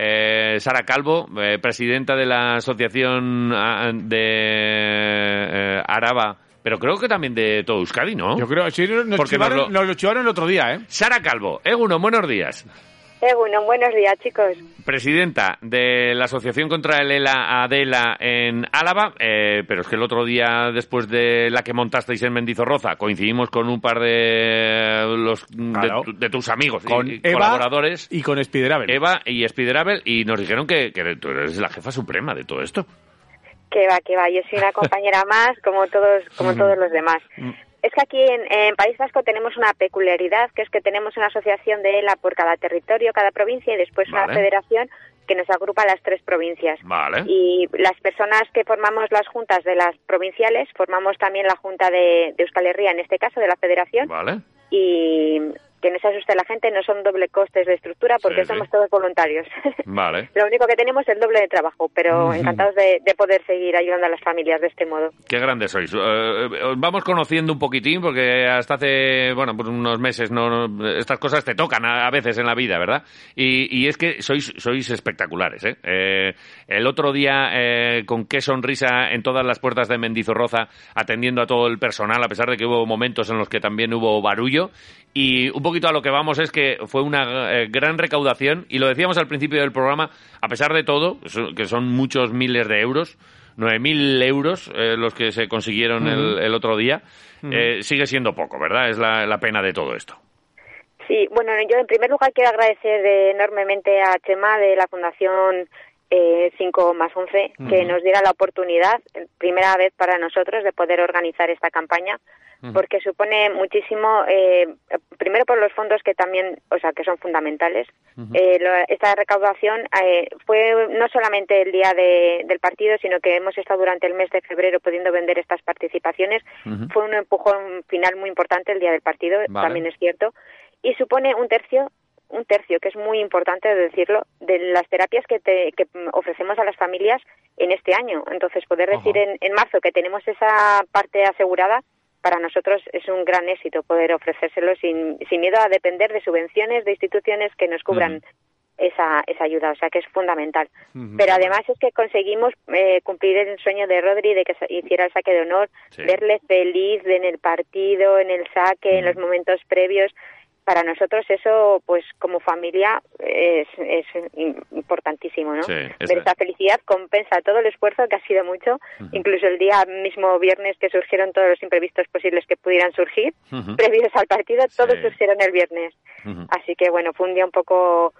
eh, Sara Calvo, eh, presidenta de la Asociación ah, de eh, Araba, pero creo que también de todo Euskadi, ¿no? Yo creo, sí, nos, Porque chivaron, nos lo- nos lo chivaron el otro día, ¿eh? Sara Calvo, Eguno, buenos días. Eh, bueno, buenos días, chicos. Presidenta de la Asociación contra el ELA Adela en Álava, eh, pero es que el otro día, después de la que montasteis en Mendizorroza, coincidimos con un par de los de Claro. tu- de, tus amigos Con y, y Eva colaboradores, y con Spiderabel. Eva y Spiderabel, y nos dijeron que, que tú eres la jefa suprema de todo esto. Que va, que va. Yo soy una compañera más, como todos, como todos los demás. Es que aquí en, en País Vasco tenemos una peculiaridad, que es que tenemos una asociación de ELA por cada territorio, cada provincia, y después Vale. una federación que nos agrupa las tres provincias. Vale. Y las personas que formamos las juntas de las provinciales, formamos también la junta de, de Euskal Herria, en este caso, de la federación, Vale. y que no se asuste la gente, no son doble costes de estructura porque Sí, sí. somos todos voluntarios. Vale. Lo único que tenemos es el doble de trabajo, pero encantados de, de poder seguir ayudando a las familias de este modo. Qué grandes sois. Eh, eh, os vamos conociendo un poquitín porque hasta hace, bueno, pues unos meses no, no- estas cosas te tocan a, a veces en la vida, ¿verdad? Y, y es que sois, sois espectaculares, ¿eh? Eh, el otro día, eh, con qué sonrisa en todas las puertas de Mendizorroza, atendiendo a todo el personal, a pesar de que hubo momentos en los que también hubo barullo. Y un poquito a lo que vamos es que fue una eh, gran recaudación, y lo decíamos al principio del programa, a pesar de todo, que son muchos miles de euros, 9.000 euros eh, los que se consiguieron el, el otro día, eh, sigue siendo poco, ¿verdad? Es la, la pena de todo esto. Sí, bueno, yo en primer lugar quiero agradecer enormemente a Chema de la Fundación eh, 5 más 11 que nos diera la oportunidad, primera vez para nosotros, de poder organizar esta campaña, porque supone muchísimo, eh, primero por los fondos que también, o sea, que son fundamentales. Eh, lo- esta recaudación eh, fue no solamente el día de- del partido, sino que hemos estado durante el mes de febrero pudiendo vender estas participaciones. Fue un empujón final muy importante el día del partido, Vale. también es cierto, y supone un tercio un tercio, que es muy importante decirlo, de las terapias que, te- que ofrecemos a las familias en este año. Entonces, poder decir en, en marzo que tenemos esa parte asegurada, para nosotros es un gran éxito poder ofrecérselo sin, sin miedo a depender de subvenciones de instituciones que nos cubran esa, esa ayuda, o sea que es fundamental. Pero además es que conseguimos eh, cumplir el sueño de Rodri de que hiciera el saque de honor, Sí. verle feliz en el partido, en el saque, en los momentos previos. Para nosotros eso, pues como familia, es, es im- importantísimo, ¿no? Sí, es- Ver esa felicidad compensa todo el esfuerzo que ha sido mucho, incluso el día mismo viernes que surgieron todos los imprevistos posibles que pudieran surgir, previos al partido, todos surgieron el viernes. Así que bueno, fue un día un poco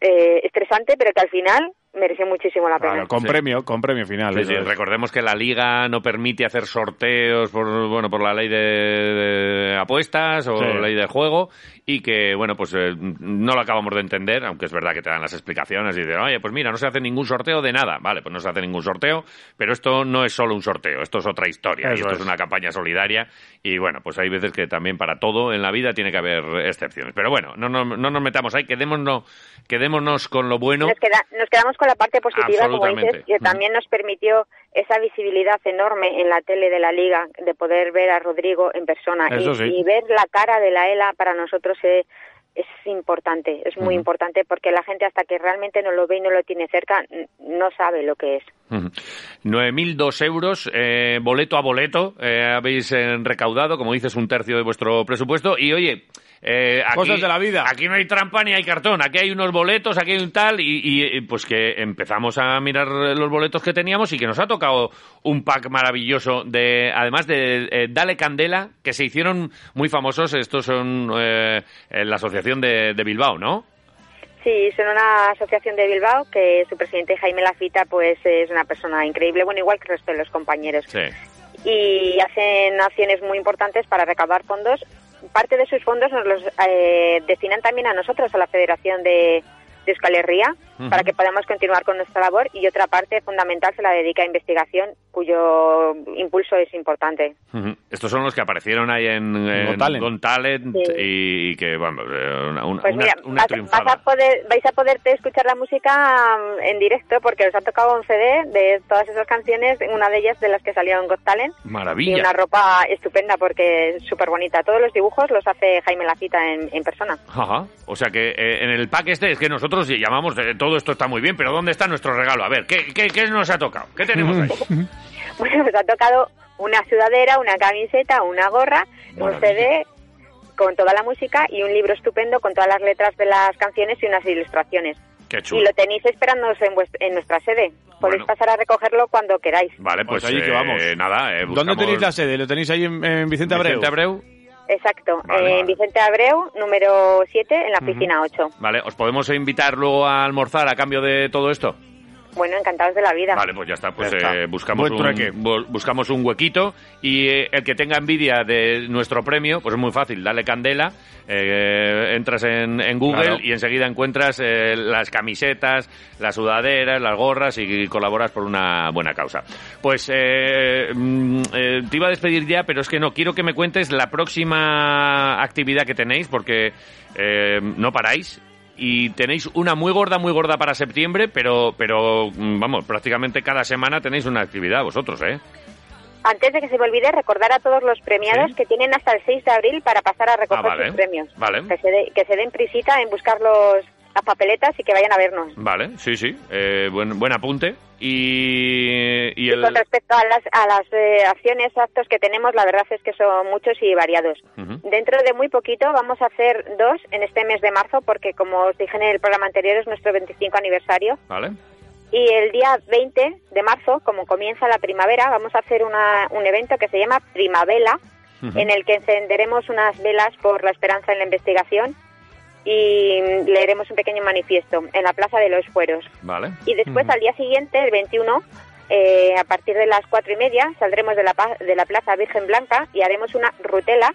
eh, estresante, pero que al final mereció muchísimo la pena. Claro, con Sí. premio, con premio final. Sí, sí, recordemos que la liga no permite hacer sorteos por bueno por la ley de, de apuestas o Sí. la ley del juego y que bueno pues eh, no lo acabamos de entender aunque es verdad que te dan las explicaciones y dicen oye pues mira no se hace ningún sorteo de nada vale pues no se hace ningún sorteo pero esto no es solo un sorteo esto es otra historia y esto es. es. una campaña solidaria y bueno pues hay veces que también para todo en la vida tiene que haber excepciones pero bueno no, no, no nos metamos ahí quedémonos quedémonos con lo bueno Nos, queda- nos quedamos con la parte positiva, como dices, que también nos permitió esa visibilidad enorme en la tele de la liga, de poder ver a Rodrigo en persona y, sí. y ver la cara de la ELA para nosotros es, es importante, es muy importante porque la gente hasta que realmente no lo ve y no lo tiene cerca no sabe lo que es. Ujú. 9.002 euros, eh, boleto a boleto, eh, habéis eh, recaudado, como dices, un tercio de vuestro presupuesto. Y oye, eh, aquí, Cosas de la vida. Aquí no hay trampa ni hay cartón, aquí hay unos boletos, aquí hay un tal, y, y, pues que empezamos a mirar los boletos que teníamos y que nos ha tocado un pack maravilloso de, además de Dale Candela, que se hicieron muy famosos. Estos son la asociación de, de Bilbao, ¿no? Sí, son una asociación de Bilbao que su presidente Jaime Lafita pues es una persona increíble, bueno, igual que el resto de los compañeros. Sí. y hacen acciones muy importantes para recaudar fondos. Parte de sus fondos nos los eh, destinan también a nosotros, a la Federación de, de Euskal Herria, Para que podamos continuar con nuestra labor y otra parte fundamental se la dedica a investigación, cuyo impulso es importante. Estos son los que aparecieron ahí en, en Got Talent. Got Talent Sí. y, y que, vamos, eh, una, una, Pues una- mira, una vas, triunfada. vas a poder, vais a poder escuchar la música mm, en directo porque os ha tocado un CD de todas esas canciones, una de ellas de las que salió en Got Talent. Y Maravilla. una ropa estupenda porque es súper bonita. Todos los dibujos los hace Jaime Lacita en, en persona. Ajá. O sea que eh, en el pack este es que nosotros llamamos eh, todo todo esto está muy bien, pero ¿dónde está nuestro regalo? A ver, ¿qué, qué, qué nos ha tocado? ¿Qué tenemos ahí? Bueno, pues ha tocado una sudadera, una camiseta, una gorra, un CD con toda la música y un libro estupendo con todas las letras de las canciones y unas ilustraciones. Qué Y chulo. lo tenéis esperándonos en, en nuestra sede. Podéis Bueno. pasar a recogerlo cuando queráis. Vale, pues, Pues allí que eh, vamos. nada. eh, ¿Dónde tenéis la sede? ¿Lo tenéis ahí en, en Vicente Abreu? Vicente Abreu. Exacto, Vale, en vale. Vicente Abreu, número 7, en la piscina 8. Vale, ¿os podemos invitar luego a almorzar a cambio de todo esto? Bueno, encantados de la vida. Vale, pues ya está. Pues Ya está. eh, buscamos, un, buscamos un huequito y eh, el que tenga envidia de nuestro premio, pues es muy fácil. Dale candela, eh, entras en, en Google Claro. y enseguida encuentras eh, las camisetas, las sudaderas, las gorras y colaboras por una buena causa. Pues eh, mm, eh, te iba a despedir ya, pero es que no, quiero que me cuentes la próxima actividad que tenéis porque eh, no paráis y tenéis una muy gorda, muy gorda para septiembre, pero, pero mm, vamos, prácticamente cada semana tenéis una actividad vosotros, ¿eh? Antes de que se me olvide, recordar a todos los premiados Sí. que tienen hasta el 6 de abril para pasar a recoger Ah, vale. sus premios. Vale. Que se, de- que se den prisita en buscar los, las papeletas y que vayan a vernos. Vale, sí, sí, eh, buen, buen apunte. Y, y Y el... con respecto a las, a las eh, acciones, actos que tenemos, la verdad es que son muchos y variados. Dentro de muy poquito vamos a hacer dos en este mes de marzo, porque como os dije en el programa anterior, es nuestro 25 aniversario. Vale, Y el día 20 de marzo, como comienza la primavera, vamos a hacer una- un evento que se llama Primavela, Ujú. en el que encenderemos unas velas por la esperanza en la investigación y leeremos un pequeño manifiesto en la Plaza de los Fueros. vale. Y después, al día siguiente, el 21, eh, a partir de las cuatro y media, saldremos de la, de la Plaza Virgen Blanca y haremos una rutela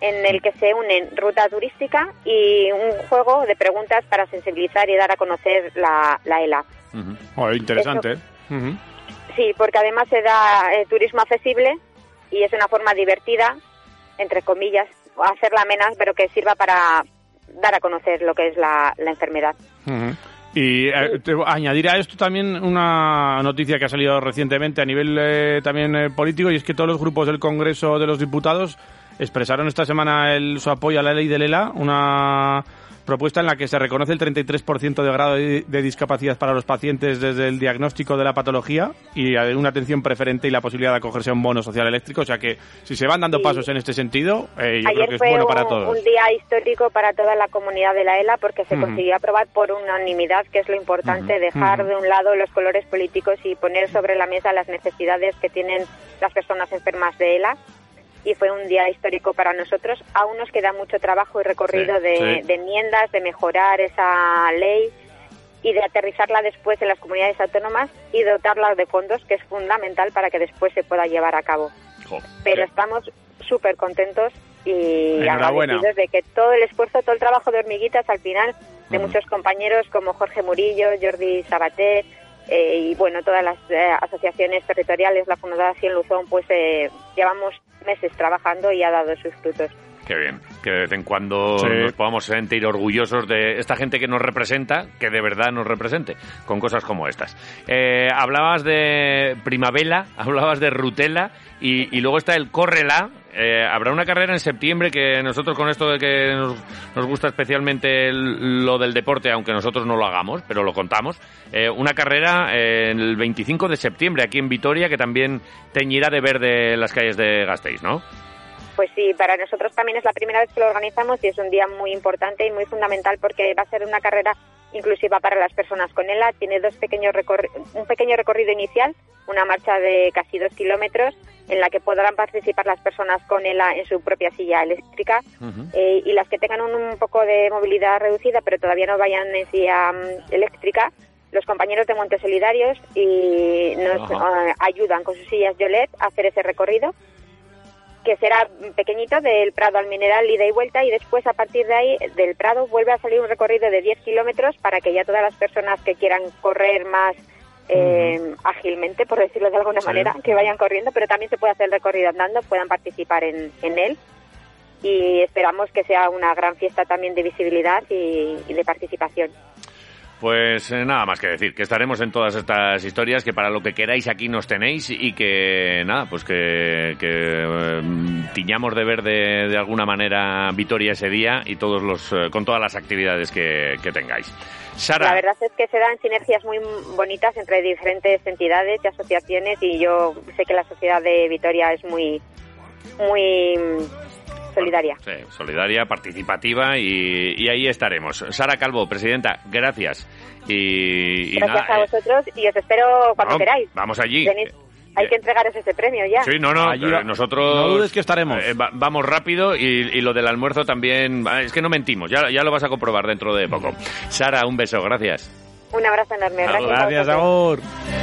en el que se unen ruta turística y un juego de preguntas para sensibilizar y dar a conocer la, la ELA. Ujú. Oh, interesante. Sí, porque además se da eh, turismo accesible y es una forma divertida, entre comillas, hacerla menos, pero que sirva para dar a conocer lo que es la, la enfermedad. Y eh, añadir a esto también una noticia que ha salido recientemente a nivel eh, también eh, político y es que todos los grupos del Congreso de los Diputados expresaron esta semana el, su apoyo a la ley del ELA, una propuesta en la que se reconoce el 33% de grado de, discapacidad para los pacientes desde el diagnóstico de la patología y una atención preferente y la posibilidad de acogerse a un bono social eléctrico. O sea que si se van dando Sí. pasos en este sentido, eh, yo creo que es bueno un, para todos. un día histórico para toda la comunidad de la ELA porque se consiguió aprobar por unanimidad, que es lo importante, dejar de un lado los colores políticos y poner sobre la mesa las necesidades que tienen las personas enfermas de ELA. Y fue un día histórico para nosotros. Aún nos queda mucho trabajo y recorrido Sí, de, sí. de enmiendas, de mejorar esa ley y de aterrizarla después en las comunidades autónomas y dotarla de fondos, que es fundamental para que después se pueda llevar a cabo pero estamos súper contentos y agradecidos de que todo el esfuerzo, todo el trabajo de hormiguitas al final de muchos compañeros como Jorge Murillo, Jordi Sabaté eh, y bueno, todas las eh, asociaciones territoriales, la Fundación Luzón, pues eh, llevamos meses trabajando y ha dado sus frutos. Qué bien, que de vez en cuando Sí. nos podamos sentir orgullosos de esta gente que nos representa, que de verdad nos represente, con cosas como estas. Eh, hablabas de Primavera, hablabas de Rutela y, y luego está el Córrela. Eh, habrá una carrera en septiembre que nosotros con esto de que nos, nos gusta especialmente el- lo del deporte, aunque nosotros no lo hagamos, pero lo contamos. Eh, una carrera eh, el 25 de septiembre aquí en Vitoria que también teñirá de verde las calles de Gasteiz, ¿no? Pues sí, para nosotros también es la primera vez que lo organizamos y es un día muy importante y muy fundamental porque va a ser una carrera inclusiva para las personas con ELA. Tiene dos pequeños un pequeño recorrido inicial, una marcha de casi dos kilómetros en la que podrán participar las personas con ELA en su propia silla eléctrica eh, y las que tengan un, un poco de movilidad reducida pero todavía no vayan en silla mm, eléctrica. Los compañeros de Montes Solidarios y nos eh, ayudan con sus sillas Yolet a hacer ese recorrido que será pequeñito del Prado al Mineral ida y vuelta y después a partir de ahí del Prado vuelve a salir un recorrido de 10 kilómetros para que ya todas las personas que quieran correr más eh, ágilmente, por decirlo de alguna Sí. manera, que vayan corriendo, pero también se puede hacer el recorrido andando, puedan participar en, en él y esperamos que sea una gran fiesta también de visibilidad y, y de participación. Pues eh, nada más que decir, que estaremos en todas estas historias, que para lo que queráis aquí nos tenéis y que nada, pues que, que eh, tiñamos de verde de alguna manera Vitoria ese día y todos los eh, con todas las actividades que, que tengáis. Sara. La verdad es que se dan sinergias muy bonitas entre diferentes entidades y asociaciones y yo sé que la sociedad de Vitoria es muy muy solidaria. Sí, solidaria, participativa y, y ahí estaremos. Sara Calvo, presidenta, gracias. Y, y Gracias nada, a eh, vosotros y os espero cuando queráis. vamos allí. Venid. hay que entregaros ese premio ya. Sí, no, no, eh, nosotros... no dudes que estaremos. eh, va- vamos rápido y, y lo del almuerzo también... Es que no mentimos, ya, ya lo vas a comprobar dentro de poco. Sara, un beso, gracias. Un abrazo enorme. Gracias, Gracias, candela,